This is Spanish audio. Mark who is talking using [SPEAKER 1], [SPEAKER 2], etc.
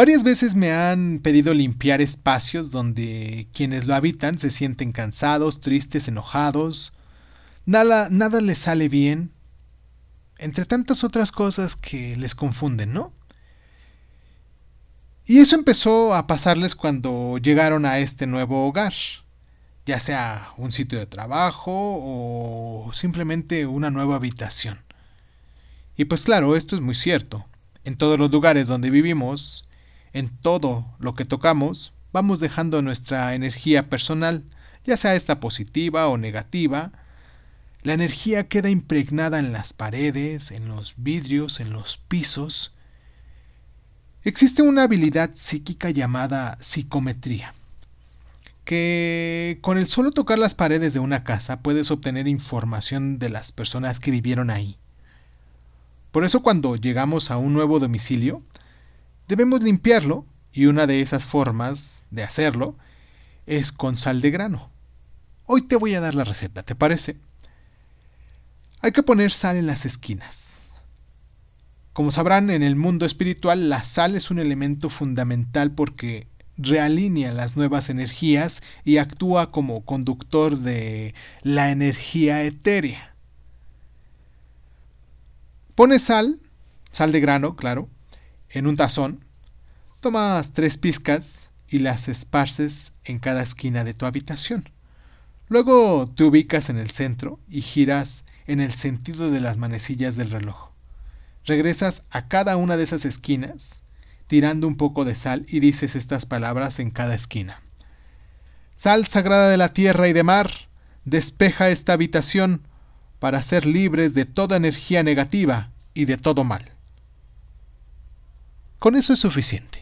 [SPEAKER 1] Varias veces me han pedido limpiar espacios donde quienes lo habitan se sienten cansados, tristes, enojados. Nada, nada les sale bien. Entre tantas otras cosas que les confunden, ¿no? Y eso empezó a pasarles cuando llegaron a este nuevo hogar, ya sea un sitio de trabajo o simplemente una nueva habitación. Y pues claro, esto es muy cierto. En todos los lugares donde vivimos, en todo lo que tocamos, vamos dejando nuestra energía personal, ya sea esta positiva o negativa. La energía queda impregnada en las paredes, en los vidrios, en los pisos, Existe una habilidad psíquica llamada psicometría, que con el solo tocar las paredes de una casa puedes obtener información de las personas que vivieron ahí. Por eso cuando llegamos a un nuevo domicilio, debemos limpiarlo y una de esas formas de hacerlo es con sal de grano. Hoy te voy a dar la receta, ¿te parece? Hay que poner sal en las esquinas, como sabrán, en el mundo espiritual la sal es un elemento fundamental porque realinea las nuevas energías y actúa como conductor de la energía etérea. Pones sal, sal de grano, claro, en un tazón, tomas tres pizcas y las esparces en cada esquina de tu habitación. Luego te ubicas en el centro y giras en el sentido de las manecillas del reloj. Regresas a cada una de esas esquinas, tirando un poco de sal y dices estas palabras en cada esquina. Sal sagrada de la tierra y de mar, despeja esta habitación para ser libres de toda energía negativa y de todo mal. Con eso es suficiente.